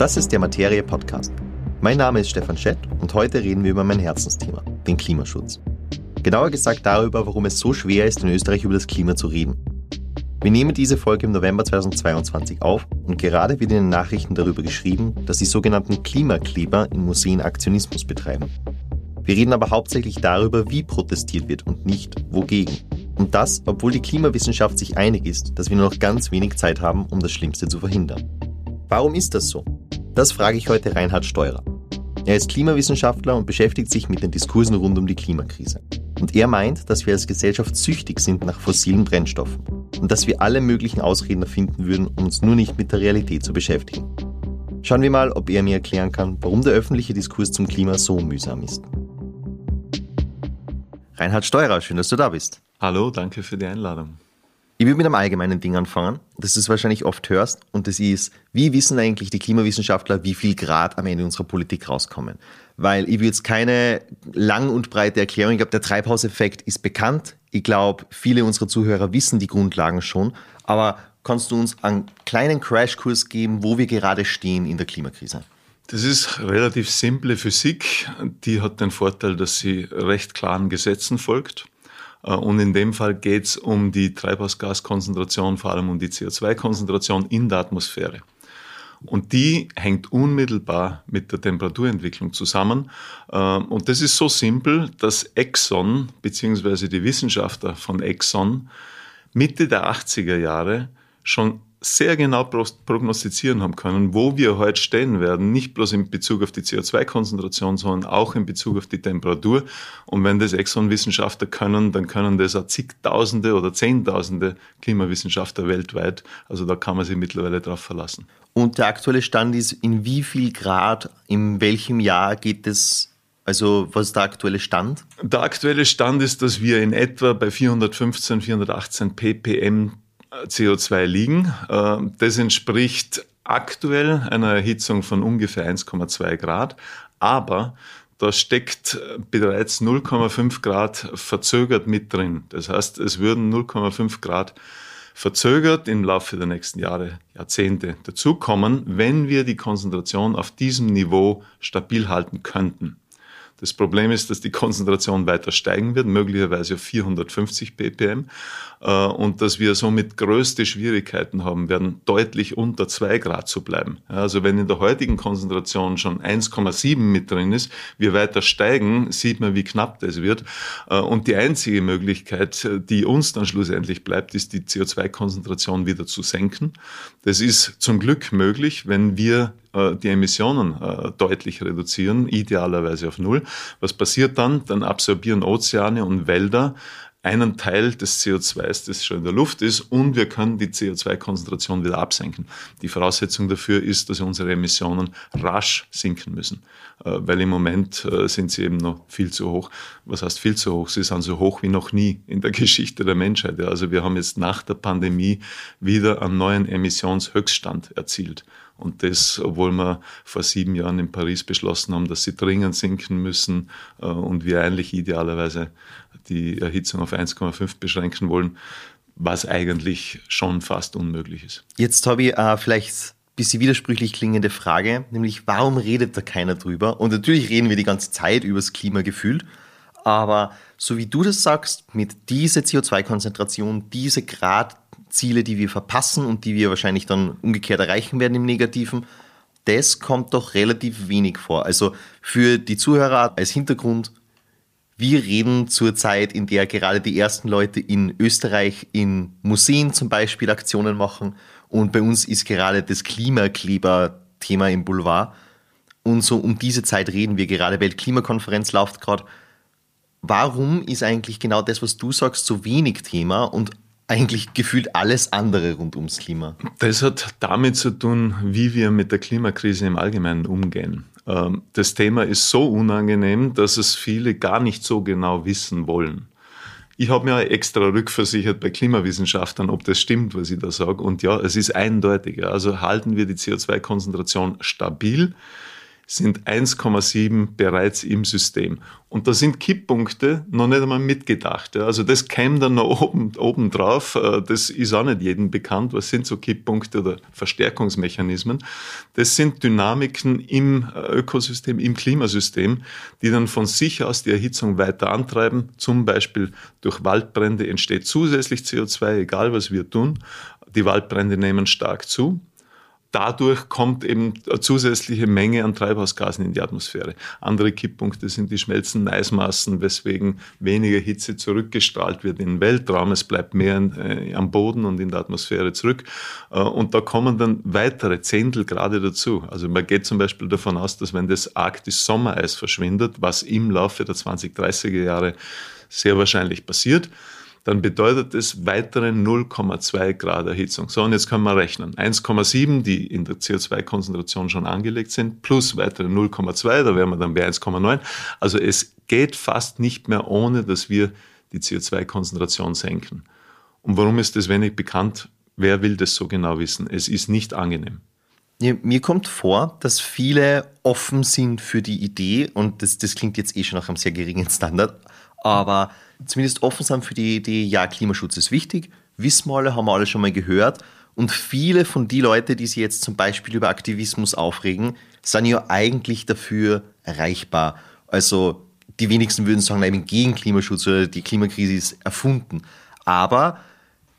Das ist der Materie Podcast. Mein Name ist Stefan Schett und heute reden wir über mein Herzensthema, den Klimaschutz. Genauer gesagt darüber, warum es so schwer ist, in Österreich über das Klima zu reden. Wir nehmen diese Folge im November 2022 auf und gerade wird in den Nachrichten darüber geschrieben, dass die sogenannten Klimakleber in Museen Aktionismus betreiben. Wir reden aber hauptsächlich darüber, wie protestiert wird und nicht wogegen. Und das, obwohl die Klimawissenschaft sich einig ist, dass wir nur noch ganz wenig Zeit haben, um das Schlimmste zu verhindern. Warum ist das so? Das frage ich heute Reinhard Steurer. Er ist Klimawissenschaftler und beschäftigt sich mit den Diskursen rund um die Klimakrise. Und er meint, dass wir als Gesellschaft süchtig sind nach fossilen Brennstoffen und dass wir alle möglichen Ausreden erfinden würden, um uns nur nicht mit der Realität zu beschäftigen. Schauen wir mal, ob er mir erklären kann, warum der öffentliche Diskurs zum Klima so mühsam ist. Reinhard Steurer, schön, dass du da bist. Hallo, danke für die Einladung. Ich will mit einem allgemeinen Ding anfangen, das du wahrscheinlich oft hörst, und das ist, wie wissen eigentlich die Klimawissenschaftler, wie viel Grad am Ende unserer Politik rauskommen? Weil ich will jetzt keine lang und breite Erklärung, ich glaube, der Treibhauseffekt ist bekannt. Ich glaube, viele unserer Zuhörer wissen die Grundlagen schon, aber kannst du uns einen kleinen Crashkurs geben, wo wir gerade stehen in der Klimakrise? Das ist relativ simple Physik. Die hat den Vorteil, dass sie recht klaren Gesetzen folgt. Äh, und in dem Fall geht es um die Treibhausgaskonzentration, vor allem um die CO2-Konzentration in der Atmosphäre. Und die hängt unmittelbar mit der Temperaturentwicklung zusammen. Äh, und das ist so simpel, dass Exxon bzw. die Wissenschaftler von Exxon Mitte der 80er Jahre schon sehr genau prognostizieren haben können, wo wir heute stehen werden, nicht bloß in Bezug auf die CO2-Konzentration, sondern auch in Bezug auf die Temperatur. Und wenn das Exxon-Wissenschaftler können, dann können das auch zigtausende oder zehntausende Klimawissenschaftler weltweit. Also da kann man sich mittlerweile drauf verlassen. Und der aktuelle Stand ist, in wie viel Grad, in welchem Jahr geht es also was ist der aktuelle Stand? Der aktuelle Stand ist, dass wir in etwa bei 415, 418 ppm CO2 liegen. Äh, das entspricht aktuell einer Erhitzung von ungefähr 1,2 Grad, aber da steckt bereits 0,5 Grad verzögert mit drin. Das heißt, es würden 0,5 Grad verzögert im Laufe der nächsten Jahre, Jahrzehnte dazukommen, wenn wir die Konzentration auf diesem Niveau stabil halten könnten. Das Problem ist, dass die Konzentration weiter steigen wird, möglicherweise auf 450 ppm, äh, und dass wir somit größte Schwierigkeiten haben werden, deutlich unter 2 Grad zu bleiben. Also wenn in der heutigen Konzentration schon 1,7 mit drin ist, wir weiter steigen, sieht man, wie knapp das wird. Äh, und die einzige Möglichkeit, die uns dann schlussendlich bleibt, ist die CO2-Konzentration wieder zu senken. Das ist zum Glück möglich, wenn wir äh, die Emissionen äh, deutlich reduzieren, idealerweise auf Null. Was passiert dann? Dann absorbieren Ozeane und Wälder einen Teil des CO2s, das schon in der Luft ist, und wir können die CO2-Konzentration wieder absenken. Die Voraussetzung dafür ist, dass unsere Emissionen rasch sinken müssen, äh, weil im Moment sind sie eben noch viel zu hoch. Was heißt viel zu hoch? Sie sind so hoch wie noch nie in der Geschichte der Menschheit. Also wir haben jetzt nach der Pandemie wieder einen neuen Emissionshöchststand erzielt. Und das, obwohl wir vor sieben Jahren in Paris beschlossen haben, dass sie dringend sinken müssen äh, und wir eigentlich idealerweise die Erhitzung auf 1,5 beschränken wollen, was eigentlich schon fast unmöglich ist. Jetzt habe ich äh, vielleicht ein bisschen widersprüchlich klingende Frage, nämlich warum redet da keiner drüber? Und natürlich reden wir die ganze Zeit über das Klima gefühlt, aber so wie du das sagst, mit dieser CO2-Konzentration, diese Grad Ziele, die wir verpassen und die wir wahrscheinlich dann umgekehrt erreichen werden im Negativen, das kommt doch relativ wenig vor. Also für die Zuhörer als Hintergrund, wir reden zur Zeit, in der gerade die ersten Leute in Österreich in Museen zum Beispiel Aktionen machen und bei uns ist gerade das Klimakleber-Thema im Boulevard. Und so um diese Zeit reden wir gerade, Weltklimakonferenz läuft gerade. Warum ist eigentlich genau das, was du sagst, so wenig Thema und eigentlich gefühlt alles andere rund ums Klima? Das hat damit zu tun, wie wir mit der Klimakrise im Allgemeinen umgehen. Ähm, das Thema ist so unangenehm, dass es viele gar nicht so genau wissen wollen. Ich habe mir extra rückversichert bei Klimawissenschaftlern, ob das stimmt, was ich da sage. Und ja, es ist eindeutig. Also halten wir die CO2-Konzentration stabil, sind 1,7 bereits im System. Und da sind Kipppunkte noch nicht einmal mitgedacht. Also das käme dann noch oben, oben drauf. Äh, das ist auch nicht jedem bekannt. Was sind so Kipppunkte oder Verstärkungsmechanismen? Das sind Dynamiken im äh, Ökosystem, im Klimasystem, die dann von sich aus die Erhitzung weiter antreiben. Zum Beispiel durch Waldbrände entsteht zusätzlich CO2, egal was wir tun. Die Waldbrände nehmen stark zu dadurch kommt eben eine zusätzliche Menge an Treibhausgasen in die Atmosphäre. Andere Kipppunkte sind die schmelzenden Eismassen, weswegen weniger Hitze zurückgestrahlt wird in den Weltraum. Es bleibt mehr äh, am Boden und in der Atmosphäre zurück. Äh, und da kommen dann weitere Zehntelgrade dazu. Also man geht zum Beispiel davon aus, dass wenn das Arktis-Sommereis verschwindet, was im Laufe der 2030er Jahre sehr wahrscheinlich passiert, dann bedeutet es weitere 0,2 Grad Erhitzung. So, und jetzt können wir rechnen. 1,7, die in der CO2-Konzentration schon angelegt sind, plus weitere 0,2, da wären wir dann bei 1,9. Also es geht fast nicht mehr ohne, dass wir die CO2-Konzentration senken. Und warum ist das wenig bekannt? Wer will das so genau wissen? Es ist nicht angenehm. Mir kommt vor, dass viele offen sind für die Idee und das, das klingt jetzt eh schon nach einem sehr geringen Standard, aber zumindest offen sind für die Idee, ja, Klimaschutz ist wichtig, wissen wir alle, haben wir alle schon mal gehört. Und viele von den Leuten, die sich jetzt zum Beispiel über Aktivismus aufregen, sind ja eigentlich dafür erreichbar. Also die wenigsten würden sagen, nein, gegen Klimaschutz oder die Klimakrise ist erfunden. Aber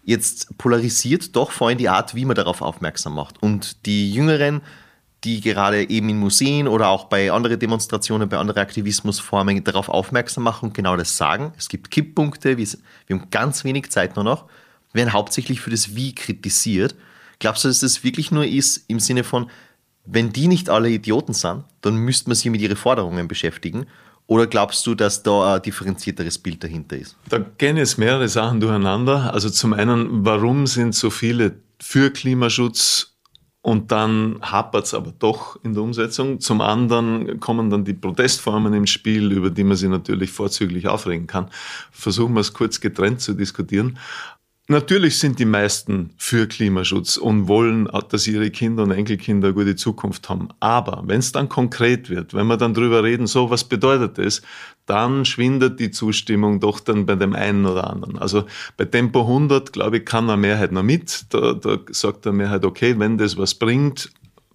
jetzt polarisiert doch vor allem die Art, wie man darauf aufmerksam macht. Und die Jüngeren die gerade eben in Museen oder auch bei anderen Demonstrationen, bei anderen Aktivismusformen darauf aufmerksam machen und genau das sagen. Es gibt Kipppunkte, wir haben ganz wenig Zeit nur noch, werden hauptsächlich für das Wie kritisiert. Glaubst du, dass das wirklich nur ist im Sinne von, wenn die nicht alle Idioten sind, dann müsste man sich mit ihren Forderungen beschäftigen? Oder glaubst du, dass da ein differenzierteres Bild dahinter ist? Da gehen jetzt mehrere Sachen durcheinander. Also zum einen, warum sind so viele für Klimaschutz und dann hapert es aber doch in der Umsetzung. Zum anderen kommen dann die Protestformen im Spiel, über die man sich natürlich vorzüglich aufregen kann. Versuchen wir es kurz getrennt zu diskutieren. Natürlich sind die meisten für Klimaschutz und wollen, dass ihre Kinder und Enkelkinder eine gute Zukunft haben. Aber wenn es dann konkret wird, wenn wir dann drüber reden, so was bedeutet das, dann schwindet die Zustimmung doch dann bei dem einen oder anderen. Also bei Tempo 100, glaube ich, kann eine Mehrheit noch mit. Da, da sagt eine Mehrheit, okay, wenn das was bringt,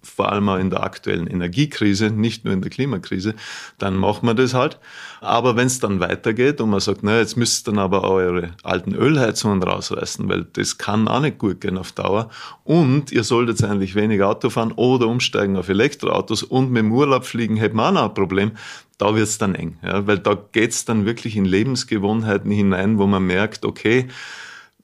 vor allem auch in der aktuellen Energiekrise, nicht nur in der Klimakrise, dann machen wir das halt. Aber wenn es dann weitergeht und man sagt, na, jetzt müsst ihr dann aber eure alten Ölheizungen rausreißen, weil das kann auch nicht gut gehen auf Dauer. Und ihr solltet eigentlich weniger Auto fahren oder umsteigen auf Elektroautos und mit dem Urlaub fliegen hätten wir auch noch ein Problem. Da wird es dann eng, ja, weil da geht es dann wirklich in Lebensgewohnheiten hinein, wo man merkt, okay,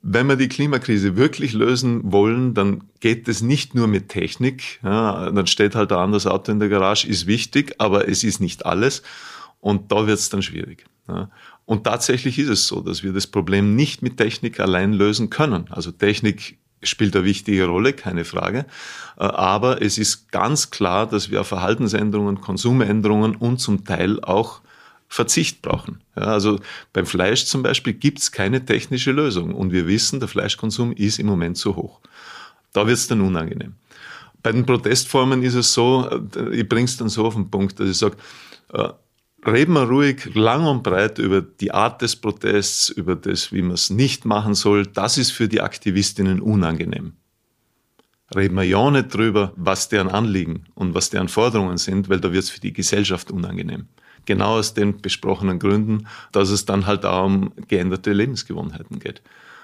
wenn wir die Klimakrise wirklich lösen wollen, dann geht es nicht nur mit Technik. Ja, dann steht halt ein anderes Auto in der Garage, ist wichtig, aber es ist nicht alles. Und da wird es dann schwierig. Ja. Und tatsächlich ist es so, dass wir das Problem nicht mit Technik allein lösen können. Also Technik spielt eine wichtige Rolle, keine Frage. Äh, aber es ist ganz klar, dass wir Verhaltensänderungen, Konsumänderungen und zum Teil auch Verzicht brauchen. Ja, also beim Fleisch zum Beispiel gibt es keine technische Lösung und wir wissen, der Fleischkonsum ist im Moment zu hoch. Da wird es dann unangenehm. Bei den Protestformen ist es so, äh, ich bringe es dann so auf den Punkt, dass ich sage, äh, reden wir ruhig lang und breit über die Art des Protests, über das, wie man es nicht machen soll. Das ist für die Aktivistinnen unangenehm. Reden wir ja nicht drüber, was deren Anliegen und was deren Forderungen sind, weil da wird es für die Gesellschaft unangenehm. Genau aus den besprochenen Gründen, dass es dann halt auch um geänderte Lebensgewohnheiten geht.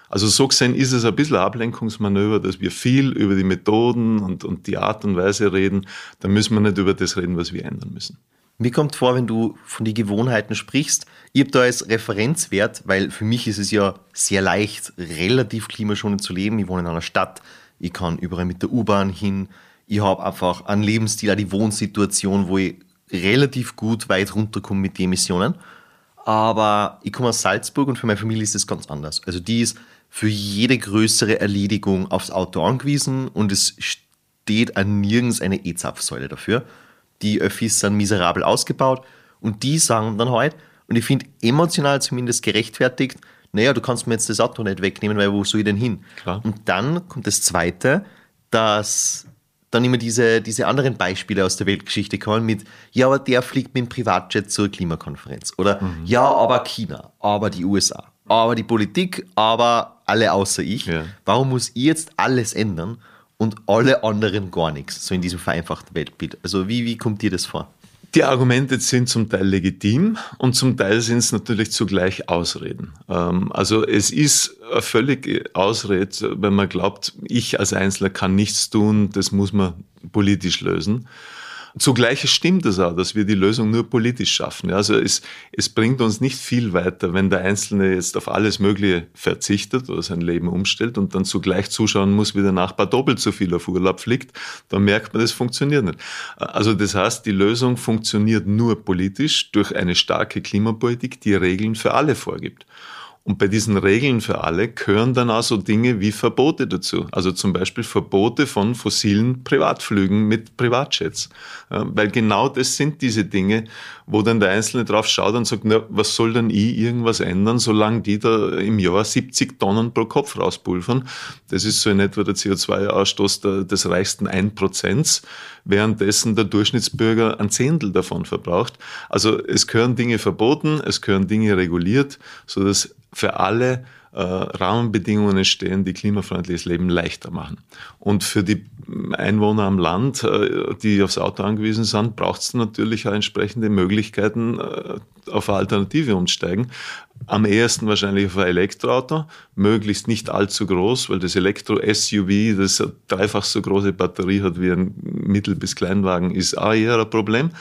Also so gesehen ist es ein bisschen ein Ablenkungsmanöver, dass wir viel über die Methoden und, und die Art und Weise reden. Da müssen wir nicht über das reden, was wir ändern müssen. Mir kommt vor, wenn du von den Gewohnheiten sprichst, ich habe da als Referenzwert, weil für mich ist es ja sehr leicht, relativ klimaschonend zu leben. Ich wohne in einer Stadt, ich kann überall mit der U-Bahn hin. Ich habe einfach einen Lebensstil, auch die Wohnsituation, wo ich relativ gut weit runterkommen mit den Emissionen. Aber ich komme aus Salzburg und für meine Familie ist das ganz anders. Also die ist für jede größere Erledigung aufs Auto angewiesen und es steht an nirgends eine E-Zapfsäule dafür. Die Öffis sind miserabel ausgebaut und die sagen dann halt, und ich finde emotional zumindest gerechtfertigt, naja, du kannst mir jetzt das Auto nicht wegnehmen, weil wo soll ich denn hin? Klar. Und dann kommt das Zweite, dass dann immer diese, diese anderen Beispiele aus der Weltgeschichte kommen mit, ja, aber der fliegt mit dem Privatjet zur Klimakonferenz. Oder mhm. ja, aber China, aber die USA, aber die Politik, aber alle außer ich. Ja. Warum muss ich jetzt alles ändern und alle anderen gar nichts? So in diesem vereinfachten Weltbild. Also wie, wie kommt dir das vor? Die Argumente sind zum Teil legitim und zum Teil sind es natürlich zugleich Ausreden. Ähm, also es ist völlig Ausrede, wenn man glaubt, ich als Einzelner kann nichts tun, das muss man politisch lösen. Zugleich stimmt es auch, dass wir die Lösung nur politisch schaffen. Also es, es bringt uns nicht viel weiter, wenn der Einzelne jetzt auf alles Mögliche verzichtet oder sein Leben umstellt und dann zugleich zuschauen muss, wie der Nachbar doppelt so viel auf Urlaub fliegt. Dann merkt man, das funktioniert nicht. Also das heißt, die Lösung funktioniert nur politisch durch eine starke Klimapolitik, die Regeln für alle vorgibt. Und bei diesen Regeln für alle gehören dann auch so Dinge wie Verbote dazu. Also zum Beispiel Verbote von fossilen Privatflügen mit Privatjets. Weil genau das sind diese Dinge, wo dann der Einzelne drauf schaut und sagt, na, was soll denn ich irgendwas ändern, solange die da im Jahr 70 Tonnen pro Kopf rauspulvern. Das ist so in etwa der CO2-Ausstoß des reichsten 1%, währenddessen der Durchschnittsbürger ein Zehntel davon verbraucht. Also es gehören Dinge verboten, es gehören Dinge reguliert, so dass für alle Rahmenbedingungen entstehen, die klimafreundliches Leben leichter machen. Und für die Einwohner am Land, äh, die aufs Auto angewiesen sind, braucht es natürlich auch entsprechende Möglichkeiten, äh, auf eine Alternative umsteigen. Am ehesten wahrscheinlich auf ein Elektroauto, möglichst nicht allzu groß, weil das Elektro-SUV, das eine dreifach so große Batterie hat wie ein Mittel- bis Kleinwagen, ist auch eher ein Problem.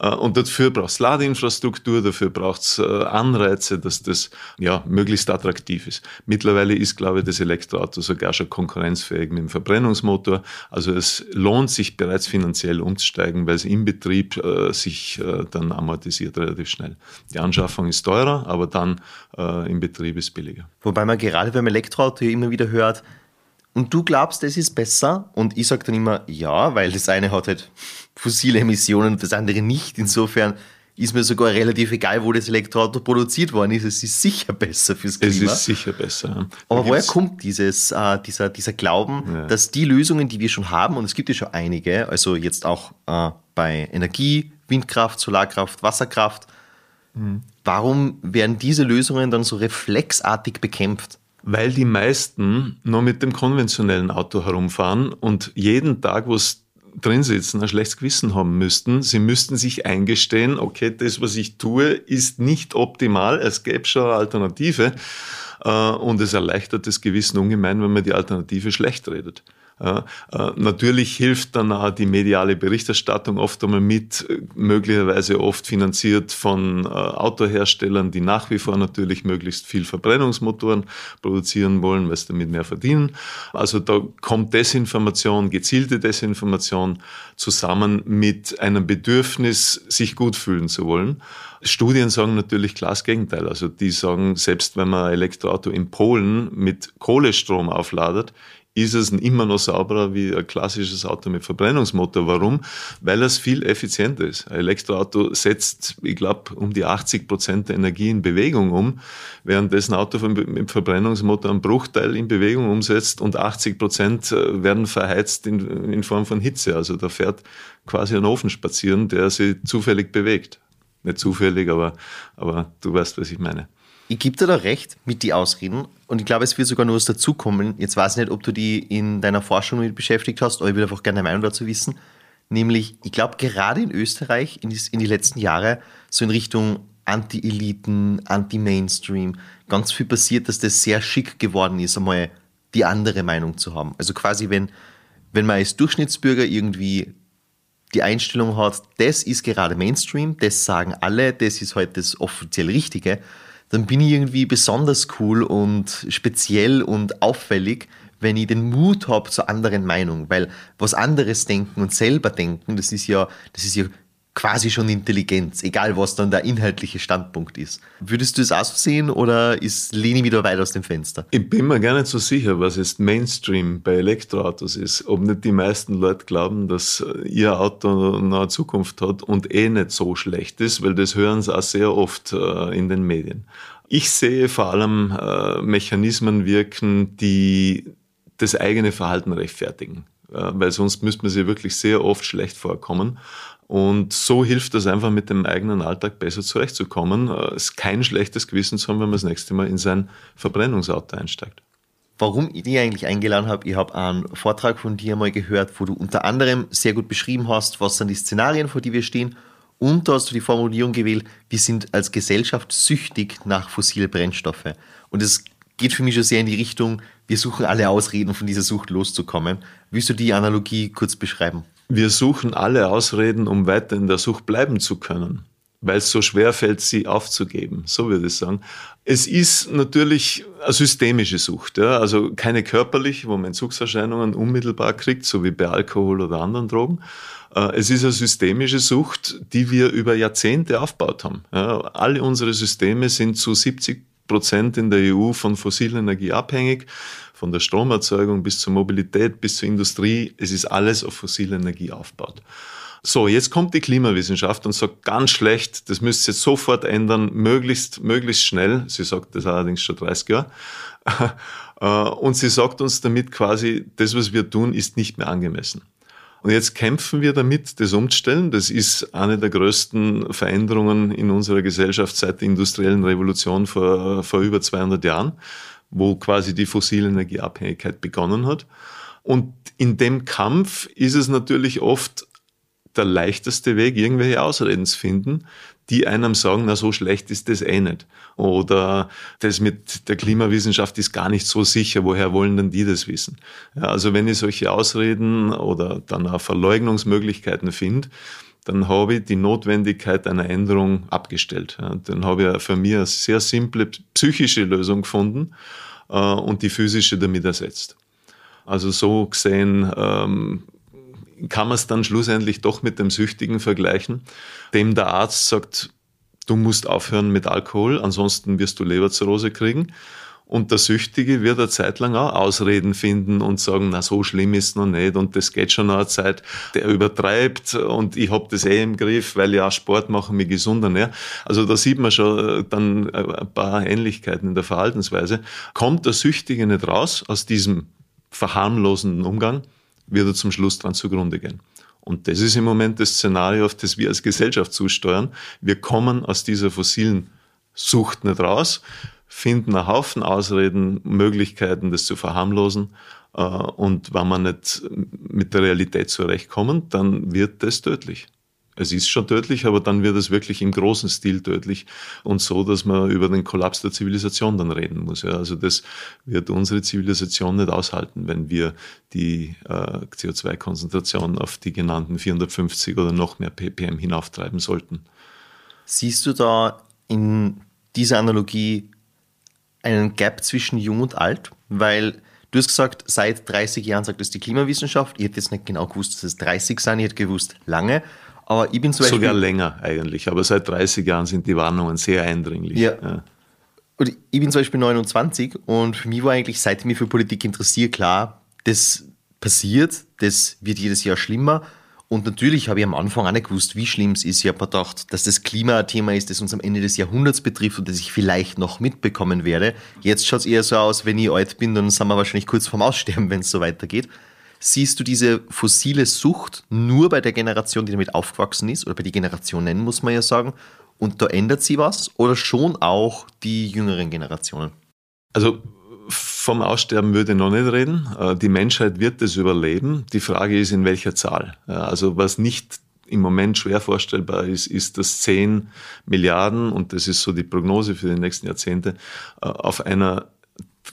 Äh, und dafür braucht es Ladeinfrastruktur, dafür braucht es äh, Anreize, dass das ja, möglichst attraktiv ist. Mittlerweile ist, glaube ich, das Elektroauto sogar schon konkurrenzfähig mit dem Verbrennungsmotor. Also es lohnt sich bereits finanziell umzusteigen, weil es im Betrieb äh, sich äh, dann amortisiert relativ schnell. Die Anschaffung ist teurer, aber dann äh, im Betrieb ist billiger. Wobei man gerade beim Elektroauto ja immer wieder hört, und du glaubst, es ist besser? Und ich sage dann immer, ja, weil das eine hat halt fossile Emissionen und das andere nicht. Insofern ist mir sogar relativ egal, wo das Elektroauto produziert worden ist. Es ist sicher besser fürs Klima. Es ist sicher besser. Aber woher kommt dieses, äh, dieser, dieser Glauben, ja. dass die Lösungen, die wir schon haben, und es gibt ja schon einige, also jetzt auch äh, bei Energie, Windkraft, Solarkraft, Wasserkraft, mhm. warum werden diese Lösungen dann so reflexartig bekämpft? Weil die meisten nur mit dem konventionellen Auto herumfahren und jeden Tag, wo es drin sitzen, ein schlechtes Gewissen haben müssten. Sie müssten sich eingestehen, okay, das, was ich tue, ist nicht optimal. Es gäbe schon eine Alternative. Äh, und es erleichtert das Gewissen ungemein, wenn man die Alternative schlecht redet. Ja, äh, natürlich hilft dann auch die mediale Berichterstattung oft einmal mit, möglicherweise oft finanziert von äh, Autoherstellern, die nach wie vor natürlich möglichst viel Verbrennungsmotoren produzieren wollen, weil sie damit mehr verdienen. Also da kommt Desinformation, gezielte Desinformation zusammen mit einem Bedürfnis, sich gut fühlen zu wollen. Studien sagen natürlich klar das Gegenteil. Also die sagen, selbst wenn man ein Elektroauto in Polen mit Kohlestrom aufladet, ist es immer noch sauberer wie ein klassisches Auto mit Verbrennungsmotor. Warum? Weil es viel effizienter ist. Ein Elektroauto setzt, ich glaube, um die 80 Prozent der Energie in Bewegung um, während ein Auto mit Verbrennungsmotor einen Bruchteil in Bewegung umsetzt und 80 Prozent äh, werden verheizt in, in Form von Hitze. Also da fährt quasi ein Ofen spazieren, der sich zufällig bewegt. Nicht zufällig, aber, aber du weißt, was ich meine. Ich gebe dir da recht mit die Ausreden und ich glaube, es wird sogar noch was dazukommen. Jetzt weiß ich nicht, ob du die in deiner Forschung mit beschäftigt hast, aber ich würde einfach gerne deine Meinung dazu wissen. Nämlich, ich glaube, gerade in Österreich in die, in die letzten Jahre so in Richtung Anti-Eliten, Anti-Mainstream ganz viel passiert, dass das sehr schick geworden ist, einmal die andere Meinung zu haben. Also quasi, wenn, wenn man als Durchschnittsbürger irgendwie die Einstellung hat, das ist gerade Mainstream, das sagen alle, das ist heute halt das offiziell Richtige, dann bin ich irgendwie besonders cool und speziell und auffällig, wenn ich den Mut habe zur anderen Meinung, weil was anderes denken und selber denken, das ist ja, das ist ja quasi schon Intelligenz, egal was dann der inhaltliche Standpunkt ist. Würdest du es auch so sehen oder ist Leni wieder weit aus dem Fenster? Ich bin mir gar nicht so sicher, was jetzt Mainstream bei Elektroautos ist. Ob nicht die meisten Leute glauben, dass ihr Auto eine Zukunft hat und eh nicht so schlecht ist, weil das hören sie auch sehr oft äh, in den Medien. Ich sehe vor allem äh, Mechanismen wirken, die das eigene Verhalten rechtfertigen. Weil sonst müsste man sich wirklich sehr oft schlecht vorkommen. Und so hilft das einfach mit dem eigenen Alltag besser zurechtzukommen. Es ist kein schlechtes Gewissen zu haben, wenn man das nächste Mal in sein Verbrennungsauto einsteigt. Warum ich dich eigentlich eingeladen habe, ich habe einen Vortrag von dir mal gehört, wo du unter anderem sehr gut beschrieben hast, was sind die Szenarien, vor die wir stehen. Und da hast du die Formulierung gewählt, wir sind als Gesellschaft süchtig nach fossile Brennstoffe. Und es geht für mich schon sehr in die Richtung, wir suchen alle Ausreden, von dieser Sucht loszukommen. Willst du die Analogie kurz beschreiben? Wir suchen alle Ausreden, um weiter in der Sucht bleiben zu können, weil es so schwer fällt, sie aufzugeben. So würde ich sagen. Es ist natürlich eine systemische Sucht, ja? also keine körperliche, wo man Entzugserscheinungen unmittelbar kriegt, so wie bei Alkohol oder anderen Drogen. Äh, es ist eine systemische Sucht, die wir über Jahrzehnte aufgebaut haben. Ja? Alle unsere Systeme sind zu 70 Prozent in der EU von fossiler Energie abhängig, von der Stromerzeugung bis zur Mobilität, bis zur Industrie. Es ist alles auf fossile Energie aufgebaut. So, jetzt kommt die Klimawissenschaft und sagt ganz schlecht, das müsst ihr sofort ändern, möglichst, möglichst schnell. Sie sagt das allerdings schon 30 Jahre. Äh, und sie sagt uns damit quasi, das, was wir tun, ist nicht mehr angemessen. Und jetzt kämpfen wir damit, das umzustellen. Das ist eine der größten Veränderungen in unserer Gesellschaft seit der industriellen Revolution vor, vor über 200 Jahren, wo quasi die fossile Energieabhängigkeit begonnen hat. Und in dem Kampf ist es natürlich oft der leichteste Weg, irgendwelche Ausreden zu finden, die einem sagen, na so schlecht ist das eh nicht. Oder das mit der Klimawissenschaft ist gar nicht so sicher, woher wollen denn die das wissen? Ja, also wenn ich solche Ausreden oder dann auch Verleugnungsmöglichkeiten finde, dann habe ich die Notwendigkeit einer Änderung abgestellt. Ja, dann habe ich für mich eine sehr simple psychische Lösung gefunden äh, und die physische damit ersetzt. Also so gesehen ähm, kann man es dann schlussendlich doch mit dem Süchtigen vergleichen, dem der Arzt sagt, du musst aufhören mit Alkohol, ansonsten wirst du Leberzirrhose kriegen. Und der Süchtige wird eine Zeit lang auch Ausreden finden und sagen, na so schlimm ist es noch nicht und das geht schon noch eine Zeit. Der übertreibt und ich hab das eh im Griff, weil ja Sport machen mich gesunder. Ne? Also da sieht man schon äh, dann ein paar Ähnlichkeiten in der Verhaltensweise. Kommt der Süchtige nicht raus aus diesem verharmlosenden Umgang, wird er zum Schluss dran zugrunde gehen. Und das ist im Moment das Szenario, auf das wir als Gesellschaft zusteuern. Wir kommen aus dieser fossilen Sucht nicht raus, finden einen Haufen Ausreden, Möglichkeiten, das zu verharmlosen. Äh, und wenn wir nicht mit der Realität zurechtkommen, dann wird das tödlich. Es ist schon tödlich, aber dann wird es wirklich im großen Stil tödlich und so, dass man über den Kollaps der Zivilisation dann reden muss. Ja. Also das wird unsere Zivilisation nicht aushalten, wenn wir die äh, CO2-Konzentration auf die genannten 450 oder noch mehr ppm hinauftreiben sollten. Siehst du da in dieser Analogie einen Gap zwischen jung und alt? Weil Du hast gesagt, seit 30 Jahren sagt es die Klimawissenschaft. Ich hätte jetzt nicht genau gewusst, dass es 30 sind, ich hätte gewusst, lange. Aber ich bin zum Beispiel. Sogar länger eigentlich, aber seit 30 Jahren sind die Warnungen sehr eindringlich. Ja. ja. Und ich bin zum Beispiel 29 und für mich war eigentlich, seit ich mich für Politik interessiere, klar, das passiert, das wird jedes Jahr schlimmer. Und natürlich habe ich am Anfang auch nicht gewusst, wie schlimm es ist. Ich habe mir gedacht, dass das Klima ein Thema ist, das uns am Ende des Jahrhunderts betrifft und das ich vielleicht noch mitbekommen werde. Jetzt schaut es eher so aus, wenn ich alt bin, dann sind wir wahrscheinlich kurz vorm Aussterben, wenn es so weitergeht. Siehst du diese fossile Sucht nur bei der Generation, die damit aufgewachsen ist, oder bei den Generationen, muss man ja sagen, und da ändert sie was, oder schon auch die jüngeren Generationen? Also vom Aussterben würde ich noch nicht reden. Äh, die Menschheit wird es überleben. Die Frage ist, in welcher Zahl. Also was nicht im Moment schwer vorstellbar ist, ist, dass 10 Milliarden, und das ist so die Prognose für die nächsten Jahrzehnte, äh, auf einer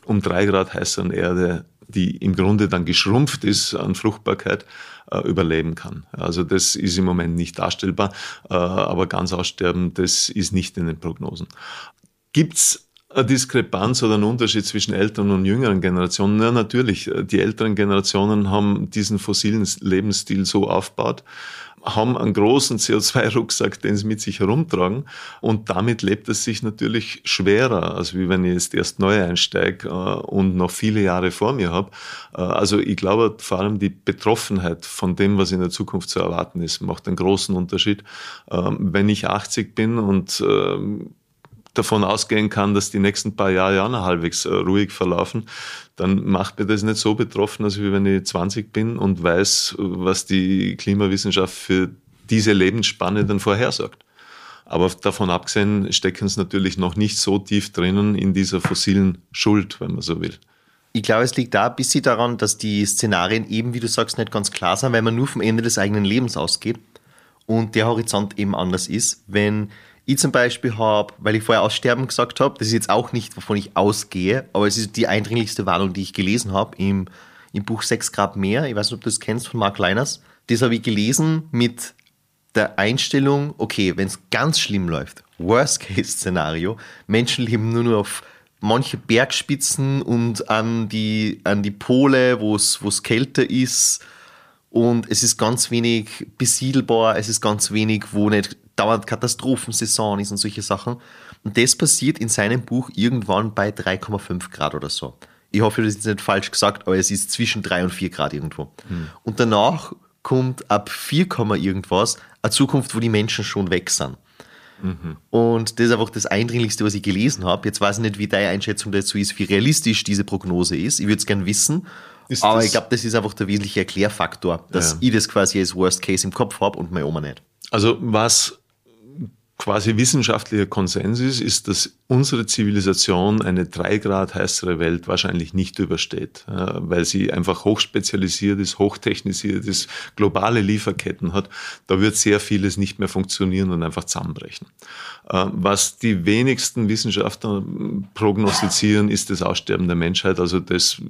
um drei Grad heißeren Erde die im Grunde dann geschrumpft ist an Fruchtbarkeit, äh, überleben kann. Also das ist im Moment nicht darstellbar, äh, aber ganz aussterben, das ist nicht in den Prognosen. Gibt's eine Diskrepanz oder einen Unterschied zwischen älteren und jüngeren Generationen? Ja, natürlich. Die älteren Generationen haben diesen fossilen Lebensstil so aufgebaut, haben einen großen CO2-Rucksack, den sie mit sich herumtragen. Und damit lebt es sich natürlich schwerer, als wie wenn ich jetzt erst neu einsteige äh, und noch viele Jahre vor mir habe. Äh, also ich glaube, vor allem die Betroffenheit von dem, was in der Zukunft zu erwarten ist, macht einen großen Unterschied. Ähm, wenn ich 80 bin und ähm, davon ausgehen kann, dass die nächsten paar Jahre ja noch halbwegs äh, ruhig verlaufen, dann macht mir das nicht so betroffen, als wenn ich 20 bin und weiß, was die Klimawissenschaft für diese Lebensspanne dann vorhersagt. Aber davon abgesehen stecken sie natürlich noch nicht so tief drinnen in dieser fossilen Schuld, wenn man so will. Ich glaube, es liegt da ein bisschen daran, dass die Szenarien eben, wie du sagst, nicht ganz klar sind, weil man nur vom Ende des eigenen Lebens ausgeht und der Horizont eben anders ist. Wenn ich zum Beispiel habe, weil ich vorher Aussterben gesagt habe, das ist jetzt auch nicht, wovon ich ausgehe, aber es ist die eindringlichste Warnung, die ich gelesen habe im, im Buch 6 Grad mehr. Ich weiß nicht, ob du das kennst von Mark Leiners. Das habe ich gelesen mit der Einstellung, okay, wenn es ganz schlimm läuft, Worst-Case-Szenario, Menschen leben nur noch auf manche Bergspitzen und an die, an die Pole, wo es kälter ist und es ist ganz wenig besiedelbar, es ist ganz wenig, wo nicht dauernd Katastrophensaison ist und solche Sachen. Und das passiert in seinem Buch irgendwann bei 3,5 Grad oder so. Ich hoffe, das ist nicht falsch gesagt, aber es ist zwischen 3 und 4 Grad irgendwo. Hm. Und danach kommt ab 4, irgendwas eine Zukunft, wo die Menschen schon weg sind. Mhm. Und das ist einfach das Eindringlichste, was ich gelesen habe. Jetzt weiß ich nicht, wie deine Einschätzung dazu ist, wie realistisch diese Prognose ist. Ich würde es gerne wissen. Ist aber ich glaube, das ist einfach der wesentliche Erklärfaktor, dass ja. ich das quasi als Worst Case im Kopf habe und meine Oma nicht. Also was quasi wissenschaftlicher Konsens ist, ist, dass unsere Zivilisation eine drei Grad heißere Welt wahrscheinlich nicht übersteht, weil sie einfach hochspezialisiert ist, hochtechnisiert ist, globale Lieferketten hat. Da wird sehr vieles nicht mehr funktionieren und einfach zusammenbrechen. Äh, was die wenigsten Wissenschaftler prognostizieren, ist das Aussterben der Menschheit. Also das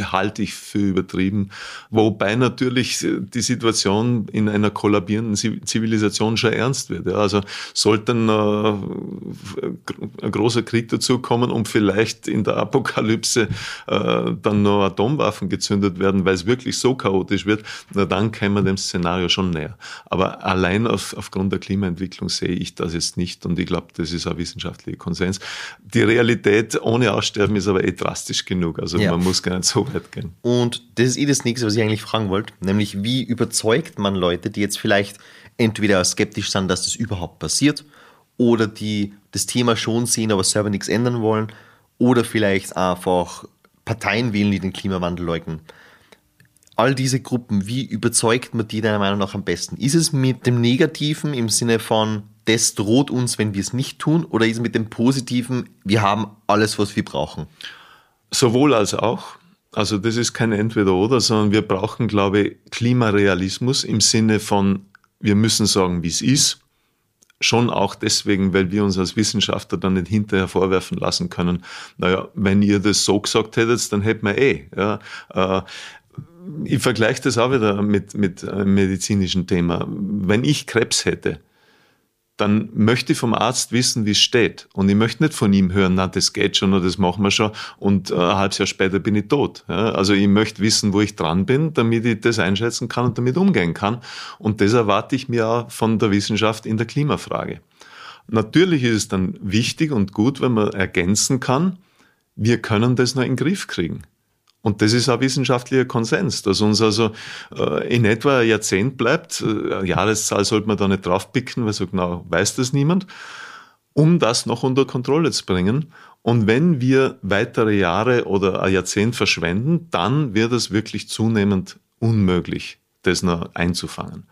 halte ich für übertrieben. Wobei natürlich die Situation in einer kollabierenden Zivilisation schon ernst wird. Also sollte ein, großer Krieg dazukommen und vielleicht in der Apokalypse äh, dann noch Atomwaffen gezündet werden, weil es wirklich so chaotisch wird, na dann kämen wir dem Szenario schon näher. Aber allein auf, aufgrund der Klimaentwicklung sehe ich das jetzt nicht nicht. Und ich glaube, das ist ein wissenschaftlicher Konsens. Die Realität ohne Aussterben ist aber eh drastisch genug. Also ja. man muss gar nicht so weit gehen. Und das ist eh das nächste, was ich eigentlich fragen wollte. Nämlich, wie überzeugt man Leute, die jetzt vielleicht entweder skeptisch sind, dass das überhaupt passiert, oder die das Thema schon sehen, aber selber nichts ändern wollen, oder vielleicht einfach Parteien wählen, die den Klimawandel leugnen all diese Gruppen, wie überzeugt man die deiner Meinung nach am besten? Ist es mit dem Negativen im Sinne von, das droht uns, wenn wir es nicht tun, oder ist es mit dem Positiven, wir haben alles, was wir brauchen? Sowohl als auch. Also das ist kein Entweder-Oder, sondern wir brauchen, glaube ich, Klimarealismus im Sinne von, wir müssen sagen, wie es ist. Schon auch deswegen, weil wir uns als Wissenschaftler dann nicht hinterher vorwerfen lassen können, naja, wenn ihr das so gesagt hättet, dann hätten wir eh. Ja, äh, ich vergleiche das auch wieder mit, mit einem medizinischen Thema. Wenn ich Krebs hätte, dann möchte ich vom Arzt wissen, wie es steht. Und ich möchte nicht von ihm hören, na, das geht schon oder das machen wir schon und äh, ein halbes Jahr später bin ich tot. Ja, also ich möchte wissen, wo ich dran bin, damit ich das einschätzen kann und damit umgehen kann. Und das erwarte ich mir auch von der Wissenschaft in der Klimafrage. Natürlich ist es dann wichtig und gut, wenn man ergänzen kann, wir können das noch in den Griff kriegen. Und das ist ein wissenschaftlicher Konsens, dass uns also äh, in etwa ein Jahrzehnt bleibt. Eine Jahreszahl sollte man da nicht draufpicken, weil so genau weiß das niemand, um das noch unter Kontrolle zu bringen. Und wenn wir weitere Jahre oder ein Jahrzehnt verschwenden, dann wird es wirklich zunehmend unmöglich, das noch einzufangen.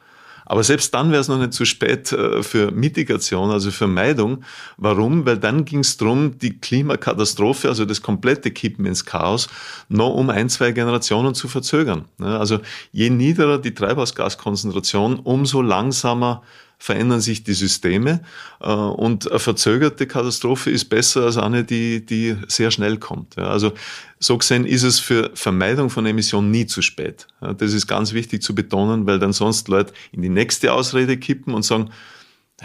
Aber selbst dann wäre es noch nicht zu spät äh, für Mitigation, also für Meidung. Warum? Weil dann ging es darum, die Klimakatastrophe, also das komplette Kippen ins Chaos, noch um ein, zwei Generationen zu verzögern. Also je niedriger die Treibhausgaskonzentration, umso langsamer verändern sich die Systeme äh, und eine verzögerte Katastrophe ist besser als eine, die, die sehr schnell kommt. Also so gesehen ist es für Vermeidung von Emissionen nie zu spät. Das ist ganz wichtig zu betonen, weil dann sonst Leute in die nächste Ausrede kippen und sagen,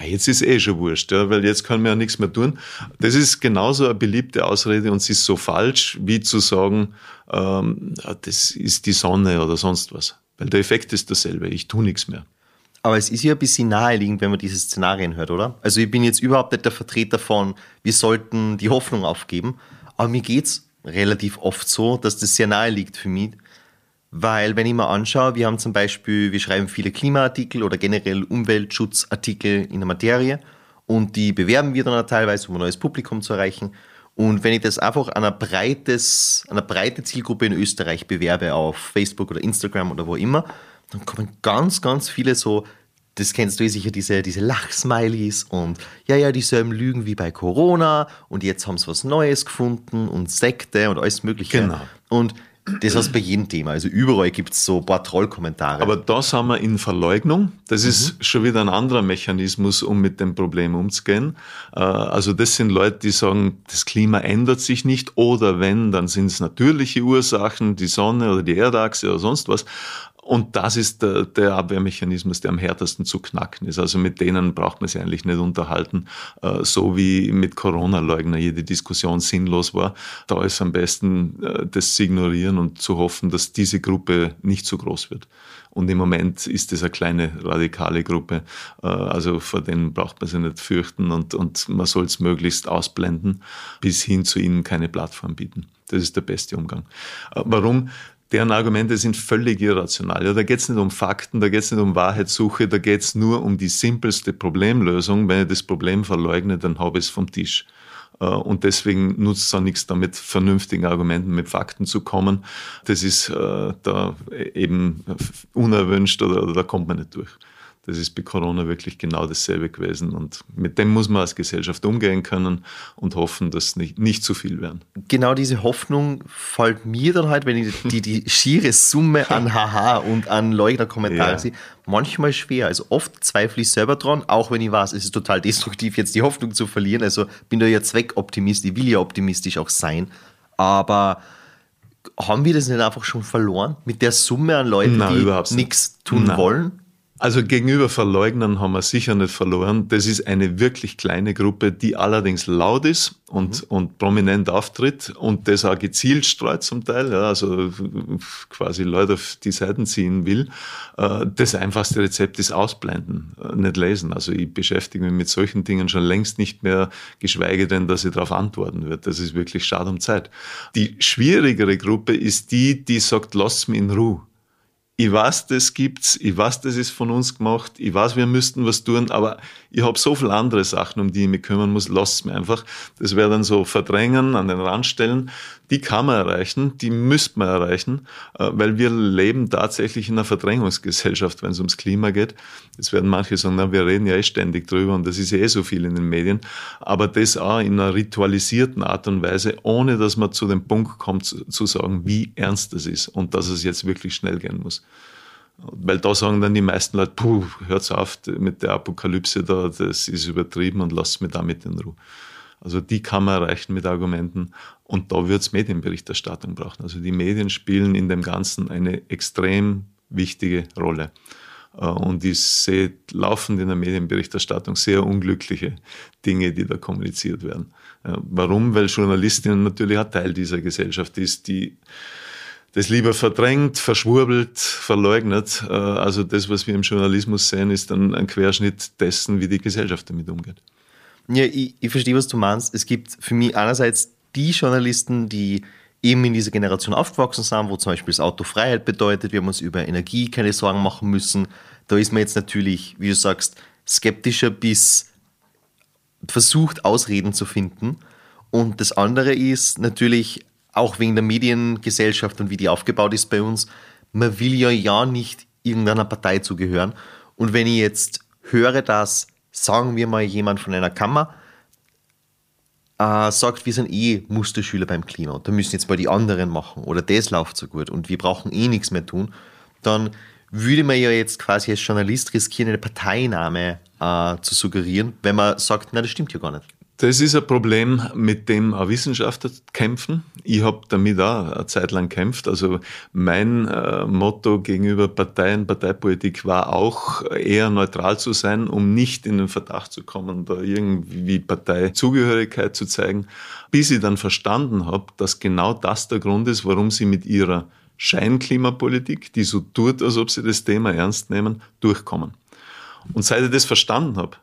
jetzt ist eh schon wurscht, ja, weil jetzt können wir ja nichts mehr tun. Das ist genauso eine beliebte Ausrede und sie ist so falsch, wie zu sagen, ähm, das ist die Sonne oder sonst was. Weil der Effekt ist derselbe, ich tue nichts mehr. Aber es ist ja ein bisschen naheliegend, wenn man diese Szenarien hört, oder? Also ich bin jetzt überhaupt nicht der Vertreter von, wir sollten die Hoffnung aufgeben. Aber mir geht es relativ oft so, dass das sehr nahe liegt für mich. Weil, wenn ich mir anschaue, wir haben zum Beispiel, wir schreiben viele Klimaartikel oder generell Umweltschutzartikel in der Materie. und die bewerben wir dann teilweise, um ein neues Publikum zu erreichen. Und wenn ich das einfach an einer, breites, an einer breite Zielgruppe in Österreich bewerbe, auf Facebook oder Instagram oder wo immer, dann kommen ganz, ganz viele so, das kennst du eh sicher, diese, diese Lachsmileys und ja, ja, dieselben Lügen wie bei Corona und jetzt haben sie was Neues gefunden und Sekte und alles Mögliche. Genau. Und das heißt bei jedem Thema. Also überall gibt es so ein paar Trollkommentare. Aber da sind wir in Verleugnung. Das mhm. ist schon wieder ein anderer Mechanismus, um mit dem Problem umzugehen. Äh, also das sind Leute, die sagen, das Klima ändert sich nicht oder wenn, dann sind es natürliche Ursachen, die Sonne oder die Erdachse oder sonst was. Und das ist der, der, Abwehrmechanismus, der am härtesten zu knacken ist. Also mit denen braucht man sich eigentlich nicht unterhalten, äh, so wie mit Corona-Leugner jede Diskussion sinnlos war. Da ist am besten äh, das zu ignorieren und zu hoffen, dass diese Gruppe nicht so groß wird. Und im Moment ist es eine kleine radikale Gruppe. Äh, also vor denen braucht man sich nicht fürchten und, und man soll es möglichst ausblenden, bis hin zu ihnen keine Plattform bieten. Das ist der beste Umgang. Warum? Deren Argumente sind völlig irrational. Ja, da geht es nicht um Fakten, da geht es nicht um Wahrheitssuche, da geht es nur um die simpelste Problemlösung. Wenn ich das Problem verleugne, dann habe ich es vom Tisch. Äh, und deswegen nutzt es auch nichts damit, vernünftigen Argumenten mit Fakten zu kommen. Das ist äh, da eben unerwünscht oder, oder da kommt man nicht durch. Das ist bei Corona wirklich genau dasselbe gewesen. Und mit dem muss man als Gesellschaft umgehen können und hoffen, dass nicht, nicht zu viel werden. Genau diese Hoffnung fällt mir dann halt, wenn ich die, die schiere Summe an Haha und an Leugner-Kommentaren ja. sehe, manchmal schwer. Also oft zweifle ich selber dran, auch wenn ich weiß, es ist total destruktiv, jetzt die Hoffnung zu verlieren. Also bin da ja Zweckoptimist, ich will ja optimistisch auch sein. Aber haben wir das nicht einfach schon verloren mit der Summe an Leuten, Nein, die nichts tun Nein. wollen? Also gegenüber Verleugnern haben wir sicher nicht verloren. Das ist eine wirklich kleine Gruppe, die allerdings laut ist und, mhm. und prominent auftritt und das auch gezielt streut zum Teil, ja, also quasi Leute auf die Seiten ziehen will. Äh, das einfachste Rezept ist ausblenden, äh, nicht lesen. Also ich beschäftige mich mit solchen Dingen schon längst nicht mehr, geschweige denn, dass ich darauf antworten wird. Das ist wirklich schade um Zeit. Die schwierigere Gruppe ist die, die sagt, lass mich in Ruhe ich weiß, das gibt's, ich weiß, das ist von uns gemacht, ich weiß, wir müssten was tun, aber ich habe so viele andere Sachen, um die ich mich kümmern muss, lass es mir einfach. Das wäre dann so verdrängen, an den Rand stellen. Die kann man erreichen, die müsste man erreichen, äh, weil wir leben tatsächlich in einer Verdrängungsgesellschaft, wenn es ums Klima geht. Jetzt werden manche sagen, na, wir reden ja eh ständig drüber und das ist ja eh so viel in den Medien. Aber das auch in einer ritualisierten Art und Weise, ohne dass man zu dem Punkt kommt, zu sagen, wie ernst das ist und dass es jetzt wirklich schnell gehen muss. Weil da sagen dann die meisten Leute, puh, hört's auf mit der Apokalypse da, das ist übertrieben und lasst mich damit in Ruhe. Also die kann man erreichen mit Argumenten und da wird es Medienberichterstattung brauchen. Also die Medien spielen in dem Ganzen eine extrem wichtige Rolle. Äh, und ich sehe laufend in der Medienberichterstattung sehr unglückliche Dinge, die da kommuniziert werden. Äh, warum? Weil Journalistinnen natürlich ein Teil dieser Gesellschaft ist, die das lieber verdrängt, verschwurbelt, verleugnet. Äh, also das, was wir im Journalismus sehen, ist dann ein Querschnitt dessen, wie die Gesellschaft damit umgeht. Ja, ich, ich verstehe, was du meinst. Es gibt für mich einerseits die Journalisten, die eben in dieser Generation aufgewachsen sind, wo zum Beispiel das Auto Freiheit bedeutet, wir haben uns über Energie keine Sorgen machen müssen. Da ist man jetzt natürlich, wie du sagst, skeptischer bis versucht, Ausreden zu finden. Und das andere ist natürlich auch wegen der Mediengesellschaft und wie die aufgebaut ist bei uns, man will ja ja nicht irgendeiner Partei zugehören. Und wenn ich jetzt höre, dass, sagen wir mal, jemand von einer Kammer äh, sagt, wir sind eh Musterschüler beim Klima, da müssen jetzt mal die anderen machen oder das läuft so gut und wir brauchen eh nichts mehr tun, dann würde man ja jetzt quasi als Journalist riskieren, eine Parteinahme äh, zu suggerieren, wenn man sagt, na, das stimmt ja gar nicht. Das ist ein Problem, mit dem auch Wissenschaftler kämpfen. Ich habe damit auch eine Zeit lang kämpft. Also mein äh, Motto gegenüber Parteien, Parteipolitik war auch eher neutral zu sein, um nicht in den Verdacht zu kommen, da irgendwie Parteizugehörigkeit zu zeigen, bis ich dann verstanden habe, dass genau das der Grund ist, warum sie mit ihrer Scheinklimapolitik, die so tut, als ob sie das Thema ernst nehmen, durchkommen. Und seit ich das verstanden habe,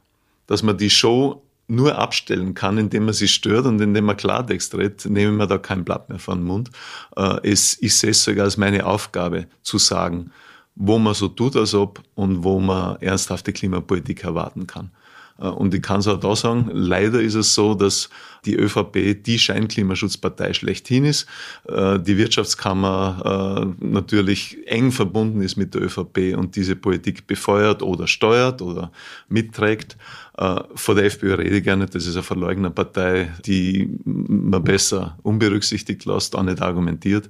dass man die Show nur abstellen kann, indem man sie stört und indem man Klartext redet, nehme ich mir da kein Blatt mehr von den Mund. Äh, es, ich sehe es sogar als meine Aufgabe zu sagen, wo man so tut, als ob und wo man ernsthafte Klimapolitik erwarten kann. Äh, und ich kann es auch da sagen, leider ist es so, dass die ÖVP die Scheinklimaschutzpartei schlechthin ist. Äh, die Wirtschaftskammer natürlich eng verbunden ist mit der ÖVP und diese Politik befeuert oder steuert oder mitträgt. Vor der FPÖ rede ich gerne, das ist eine Verleugnerpartei, die man besser unberücksichtigt lässt, auch nicht argumentiert.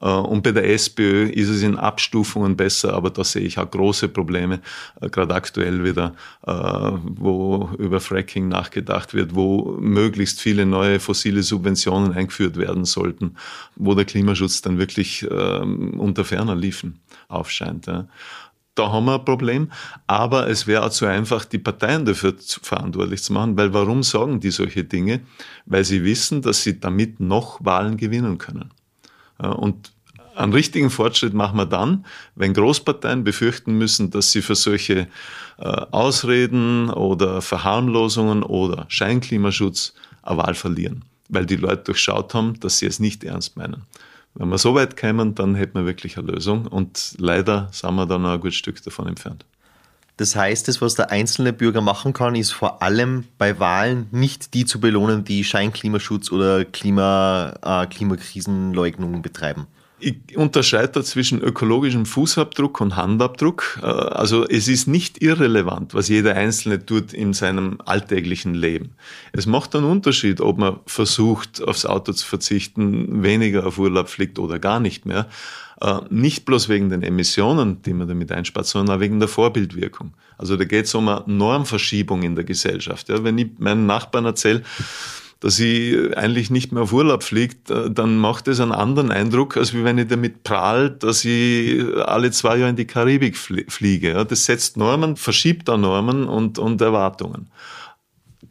Äh, und bei der SPÖ ist es in Abstufungen besser, aber da sehe ich auch große Probleme, äh, gerade aktuell wieder, äh, wo über Fracking nachgedacht wird, wo möglichst viele neue fossile Subventionen eingeführt werden sollten, wo der Klimaschutz dann wirklich ähm, unter ferner Liefen aufscheint. Da haben wir ein Problem, aber es wäre auch zu einfach, die Parteien dafür verantwortlich zu machen, weil warum sagen die solche Dinge? Weil sie wissen, dass sie damit noch Wahlen gewinnen können. Und einen richtigen Fortschritt machen wir dann, wenn Großparteien befürchten müssen, dass sie für solche äh, Ausreden oder Verharmlosungen oder Scheinklimaschutz eine Wahl verlieren, weil die Leute durchschaut haben, dass sie es nicht ernst meinen. Wenn wir so weit kämen, dann hätten wir wirklich eine Lösung und leider sind wir dann noch ein gutes Stück davon entfernt. Das heißt, das, was der einzelne Bürger machen kann, ist vor allem bei Wahlen nicht die zu belohnen, die Scheinklimaschutz oder Klima, äh, Klimakrisenleugnung betreiben. Ich unterscheide da zwischen ökologischem Fußabdruck und Handabdruck. Äh, also es ist nicht irrelevant, was jeder Einzelne tut in seinem alltäglichen Leben. Es macht einen Unterschied, ob man versucht, aufs Auto zu verzichten, weniger auf Urlaub fliegt oder gar nicht mehr. Äh, nicht bloß wegen den Emissionen, die man damit einspart, sondern auch wegen der Vorbildwirkung. Also da geht es um eine Normverschiebung in der Gesellschaft. wenn ich meinen Nachbarn erzähle, dass ich eigentlich nicht mehr auf Urlaub fliegt, äh, dann macht es einen anderen Eindruck, als wenn ich damit prahlt, dass ich alle zwei Jahre in die Karibik fliege. Das setzt Normen, verschiebt da Normen und, und Erwartungen.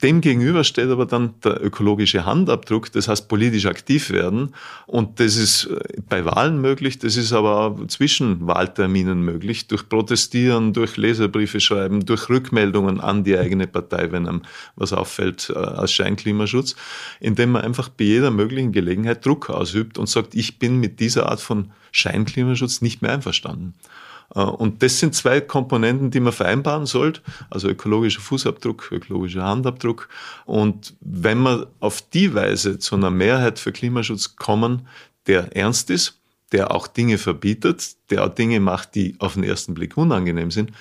Dem gegenüber steht aber dann der ökologische Handabdruck, das heißt politisch aktiv werden. Und das ist äh, bei Wahlen möglich, das ist aber zwischen Wahlterminen möglich, durch Protestieren, durch Leserbriefe schreiben, durch Rückmeldungen an die eigene Partei, wenn einem was auffällt äh, als Scheinklimaschutz, indem man einfach bei jeder möglichen Gelegenheit Druck ausübt und sagt, ich bin mit dieser Art von Scheinklimaschutz nicht mehr einverstanden. Äh, und das sind zwei Komponenten, die man vereinbaren sollte, also ökologischer Fußabdruck, ökologischer Handabdruck. Und wenn wir auf die Weise zu einer Mehrheit für Klimaschutz kommen, der ernst ist, der auch Dinge verbietet, der auch Dinge macht, die auf den ersten Blick unangenehm sind,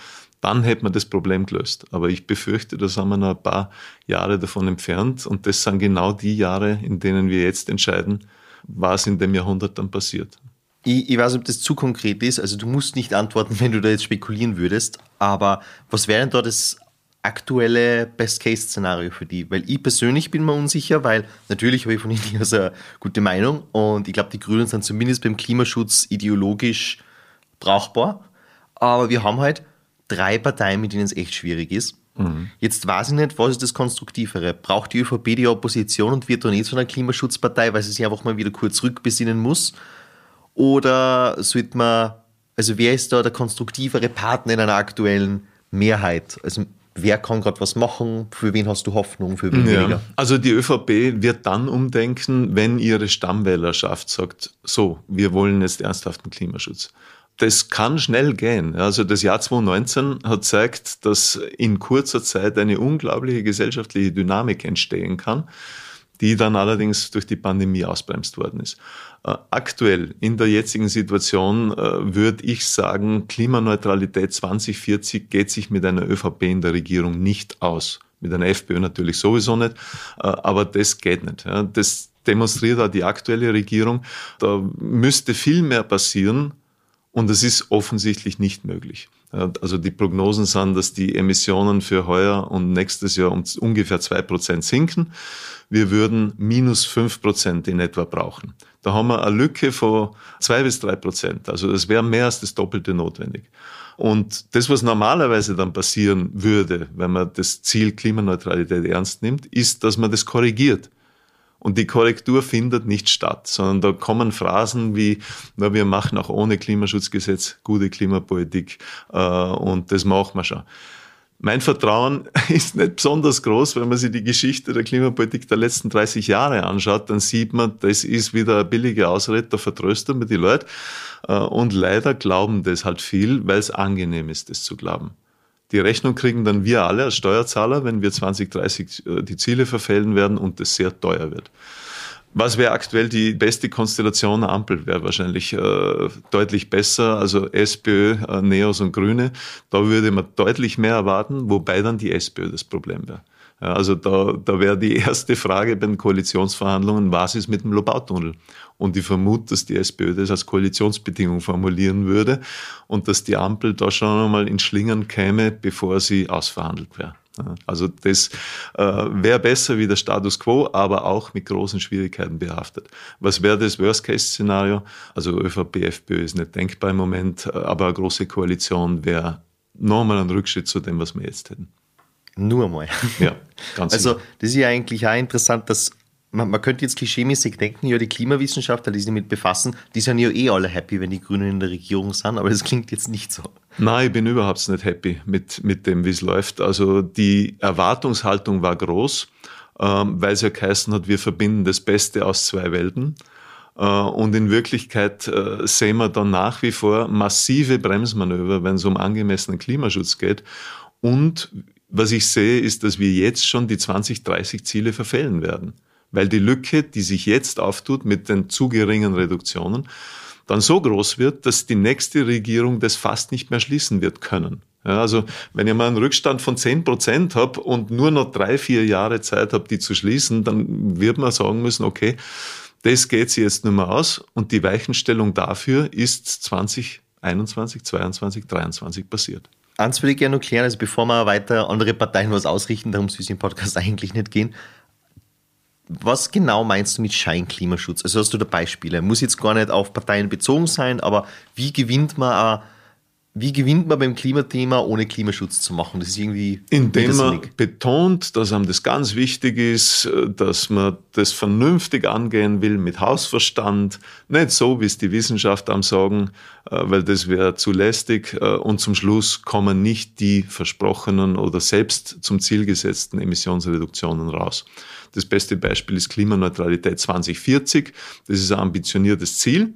dann hätte man das Problem gelöst. Aber ich befürchte, da sind wir noch ein paar Jahre davon entfernt. Und das sind genau die Jahre, in denen wir jetzt entscheiden, was in dem Jahrhundert dann passiert. Ich, ich weiß nicht, ob das zu konkret ist. Also du musst nicht antworten, wenn du da jetzt spekulieren würdest. Aber was wäre denn da das aktuelle Best-Case-Szenario für die? Weil ich persönlich bin mir unsicher, weil natürlich habe ich von Ihnen aus eine gute Meinung und ich glaube, die Grünen sind zumindest beim Klimaschutz ideologisch brauchbar. Aber wir haben halt drei Parteien, mit denen es echt schwierig ist. Mhm. Jetzt weiß ich nicht, was ist das Konstruktivere? Braucht die ÖVP die Opposition und wird dann nicht so eine Klimaschutzpartei, weil sie sich einfach mal wieder kurz rückbesinnen muss? Oder sollte man, also wer ist da der konstruktivere Partner in einer aktuellen Mehrheit? Also wer kann gerade was machen, für wen hast du Hoffnung, für wen ja. weniger? Also die ÖVP wird dann umdenken, wenn ihre Stammwählerschaft sagt, so, wir wollen jetzt ernsthaften Klimaschutz. Das kann schnell gehen. Also das Jahr 2019 hat zeigt, dass in kurzer Zeit eine unglaubliche gesellschaftliche Dynamik entstehen kann die dann allerdings durch die Pandemie ausbremst worden ist. Äh, aktuell, in der jetzigen Situation, äh, würde ich sagen, Klimaneutralität 2040 geht sich mit einer ÖVP in der Regierung nicht aus. Mit einer FPÖ natürlich sowieso nicht, äh, aber das geht nicht. Das demonstriert auch die aktuelle Regierung. Da müsste viel mehr passieren und es ist offensichtlich nicht möglich. Also die Prognosen sind, dass die Emissionen für heuer und nächstes Jahr um ungefähr zwei Prozent sinken. Wir würden minus fünf Prozent in etwa brauchen. Da haben wir eine Lücke von zwei bis drei Prozent. Also das wäre mehr als das Doppelte notwendig. Und das, was normalerweise dann passieren würde, wenn man das Ziel Klimaneutralität ernst nimmt, ist, dass man das korrigiert. Und die Korrektur findet nicht statt, sondern da kommen Phrasen wie, na, wir machen auch ohne Klimaschutzgesetz gute Klimapolitik äh, und das machen wir schon. Mein Vertrauen ist nicht besonders groß, wenn man sich die Geschichte der Klimapolitik der letzten 30 Jahre anschaut, dann sieht man, das ist wieder eine billige Ausrede, da vertrösten wir die Leute. Äh, und leider glauben das halt viel, weil es angenehm ist, das zu glauben. Die Rechnung kriegen dann wir alle als Steuerzahler, wenn wir 2030 äh, die Ziele verfehlen werden und es sehr teuer wird. Was wäre aktuell die beste Konstellation? Ampel wäre wahrscheinlich äh, deutlich besser. Also SPÖ, äh, Neos und Grüne. Da würde man deutlich mehr erwarten, wobei dann die SPÖ das Problem wäre. Also da, da wäre die erste Frage bei den Koalitionsverhandlungen, was ist mit dem Lobautunnel? Und ich vermute, dass die SPÖ das als Koalitionsbedingung formulieren würde und dass die Ampel da schon einmal in Schlingern käme, bevor sie ausverhandelt wäre. Also das äh, wäre besser wie der Status quo, aber auch mit großen Schwierigkeiten behaftet. Was wäre das Worst-Case-Szenario? Also ÖVP, FPÖ ist nicht denkbar im Moment, äh, aber eine große Koalition wäre nochmal ein Rückschritt zu dem, was wir jetzt hätten. Nur mal. Ja, ganz Also das ist ja eigentlich auch interessant, dass man, man könnte jetzt klischeemäßig denken, ja, die Klimawissenschaftler, die sich damit befassen, die sind ja eh alle happy, wenn die Grünen in der Regierung sind, aber das klingt jetzt nicht so. Nein, ich bin überhaupt nicht happy mit, mit dem, wie es läuft. Also die Erwartungshaltung war groß, ähm, weil es ja geheißen hat, wir verbinden das Beste aus zwei Welten. Äh, und in Wirklichkeit äh, sehen wir dann nach wie vor massive Bremsmanöver, wenn es um angemessenen Klimaschutz geht. Und was ich sehe, ist, dass wir jetzt schon die 2030 Ziele verfehlen werden weil die Lücke, die sich jetzt auftut mit den zu geringen Reduktionen, dann so groß wird, dass die nächste Regierung das fast nicht mehr schließen wird können. Ja, also wenn ich mal einen Rückstand von 10 Prozent habe und nur noch drei, vier Jahre Zeit habe, die zu schließen, dann wird man sagen müssen, okay, das geht sie jetzt nicht mehr aus und die Weichenstellung dafür ist 2021, 22, 23 passiert. Eins würde ich gerne noch klären, also bevor wir weiter andere Parteien was ausrichten, darum soll es im Podcast eigentlich nicht gehen. Was genau meinst du mit Scheinklimaschutz? Also hast du da Beispiele? Muss jetzt gar nicht auf Parteien bezogen sein, aber wie gewinnt man, wie gewinnt man beim Klimathema, ohne Klimaschutz zu machen? Das ist irgendwie. Indem man betont, dass einem das ganz wichtig ist, dass man das vernünftig angehen will mit Hausverstand, nicht so, wie es die Wissenschaft am sagen, äh, weil das wäre zu lästig. Äh, und zum Schluss kommen nicht die versprochenen oder selbst zum Ziel gesetzten Emissionsreduktionen raus. Das beste Beispiel ist Klimaneutralität 2040. Das ist ein ambitioniertes Ziel.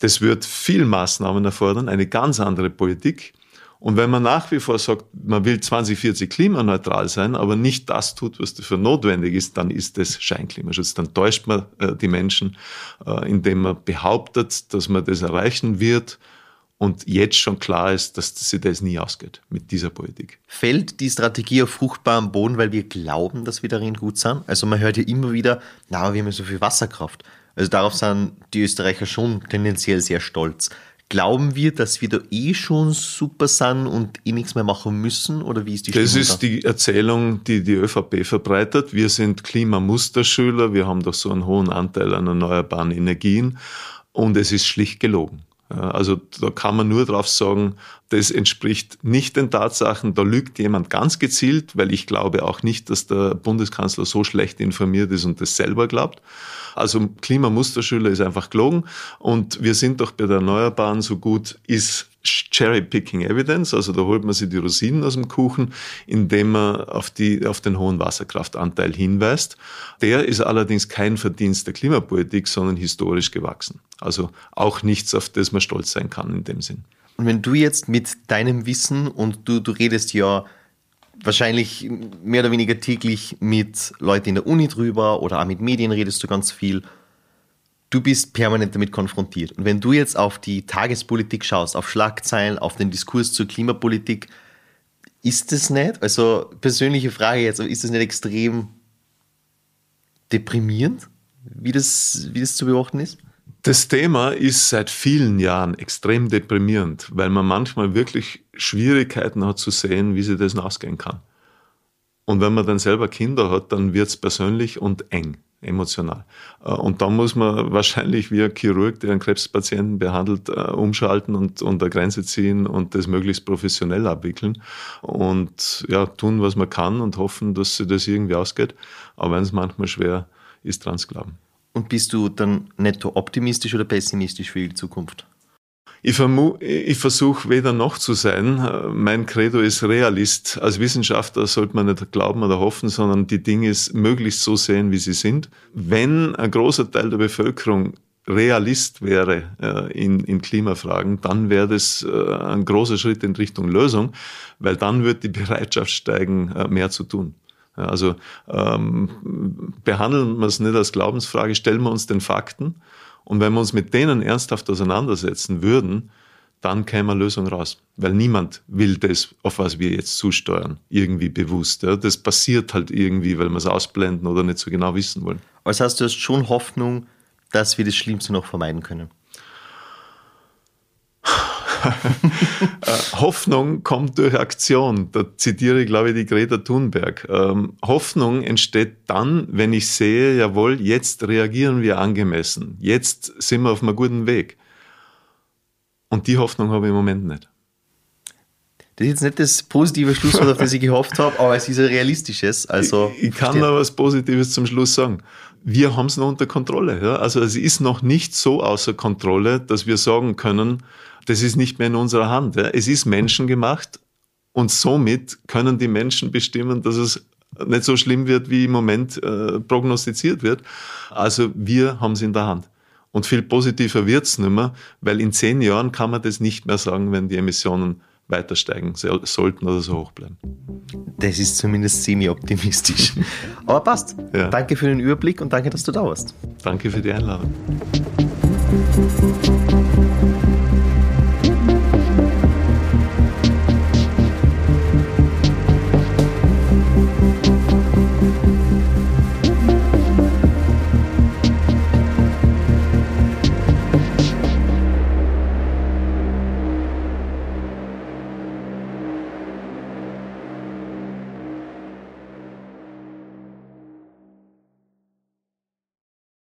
Das wird viel Maßnahmen erfordern, eine ganz andere Politik. Und wenn man nach wie vor sagt, man will 2040 klimaneutral sein, aber nicht das tut, was dafür notwendig ist, dann ist das Scheinklimaschutz. Dann täuscht man äh, die Menschen, äh, indem man behauptet, dass man das erreichen wird und jetzt schon klar ist, dass sich das nie ausgeht mit dieser Politik. Fällt die Strategie auf fruchtbaren Boden, weil wir glauben, dass wir darin gut sind? Also man hört ja immer wieder, na, wir haben ja so viel Wasserkraft. Also darauf sind die Österreicher schon tendenziell sehr stolz. Glauben wir, dass wir da eh schon super sind und eh nichts mehr machen müssen? Oder wie ist die Das ist da? die Erzählung, die die ÖVP verbreitet. Wir sind Klimamusterschüler, wir haben doch so einen hohen Anteil an erneuerbaren Energien und es ist schlicht gelogen. Also da kann man nur drauf sagen, das entspricht nicht den Tatsachen. Da lügt jemand ganz gezielt, weil ich glaube auch nicht, dass der Bundeskanzler so schlecht informiert ist und das selber glaubt. Also Klimamusterschüler ist einfach gelogen und wir sind doch bei der Erneuerbaren so gut, ist Cherry-Picking Evidence, also da holt man sich die Rosinen aus dem Kuchen, indem man auf, die, auf den hohen Wasserkraftanteil hinweist. Der ist allerdings kein Verdienst der Klimapolitik, sondern historisch gewachsen. Also auch nichts, auf das man stolz sein kann in dem Sinn. Und wenn du jetzt mit deinem Wissen und du, du redest ja wahrscheinlich mehr oder weniger täglich mit Leuten in der Uni drüber oder auch mit Medien redest du ganz viel. Du bist permanent damit konfrontiert. Und wenn du jetzt auf die Tagespolitik schaust, auf Schlagzeilen, auf den Diskurs zur Klimapolitik, ist das nicht, also persönliche Frage jetzt, ist das nicht extrem deprimierend, wie das, wie das zu beobachten ist? Das Thema ist seit vielen Jahren extrem deprimierend, weil man manchmal wirklich Schwierigkeiten hat zu sehen, wie sie das ausgehen kann. Und wenn man dann selber Kinder hat, dann wird es persönlich und eng, emotional. Äh, und da muss man wahrscheinlich wie ein Chirurg, der einen Krebspatienten behandelt, äh, umschalten und, und eine Grenze ziehen und das möglichst professionell abwickeln und ja, tun, was man kann und hoffen, dass sich das irgendwie ausgeht. Aber wenn es manchmal schwer ist, dran zu glauben. Und bist du dann netto optimistisch oder pessimistisch für die Zukunft? Ich, ich versuche weder noch zu sein. Mein Credo ist Realist. Als Wissenschaftler sollte man nicht glauben oder hoffen, sondern die Dinge möglichst so sehen, wie sie sind. Wenn ein großer Teil der Bevölkerung Realist wäre äh, in, in Klimafragen, dann wäre das äh, ein großer Schritt in Richtung Lösung, weil dann wird die Bereitschaft steigen, äh, mehr zu tun. Ja, also ähm, behandeln wir es nicht als Glaubensfrage, stellen wir uns den Fakten und wenn wir uns mit denen ernsthaft auseinandersetzen würden, dann käme eine Lösung raus. Weil niemand will das, auf was wir jetzt zusteuern, irgendwie bewusst. Ja. Das passiert halt irgendwie, weil wir es ausblenden oder nicht so genau wissen wollen. Also heißt, du hast schon Hoffnung, dass wir das Schlimmste noch vermeiden können? Äh, Hoffnung kommt durch Aktion. Da zitiere ich, glaube ich, die Greta Thunberg. Ähm, Hoffnung entsteht dann, wenn ich sehe, jawohl, jetzt reagieren wir angemessen. Jetzt sind wir auf einem guten Weg. Und die Hoffnung habe ich im Moment nicht. Das ist jetzt nicht das positive Schlusswort, auf das ich gehofft habe, aber es ist ein realistisches. Also, ich, ich kann noch was Positives zum Schluss sagen. Wir haben es noch unter Kontrolle. Ja? Also es ist noch nicht so außer Kontrolle, dass wir sagen können, das ist nicht mehr in unserer Hand. Ja? Es ist menschengemacht und somit können die Menschen bestimmen, dass es nicht so schlimm wird, wie im Moment äh, prognostiziert wird. Also wir haben es in der Hand. Und viel positiver wird's nicht mehr, weil in zehn Jahren kann man das nicht mehr sagen, wenn die Emissionen weiter steigen sollten oder so hoch bleiben. Das ist zumindest semi-optimistisch. Aber passt. Ja. Danke für den Überblick und danke, dass du da warst. Danke für die Einladung.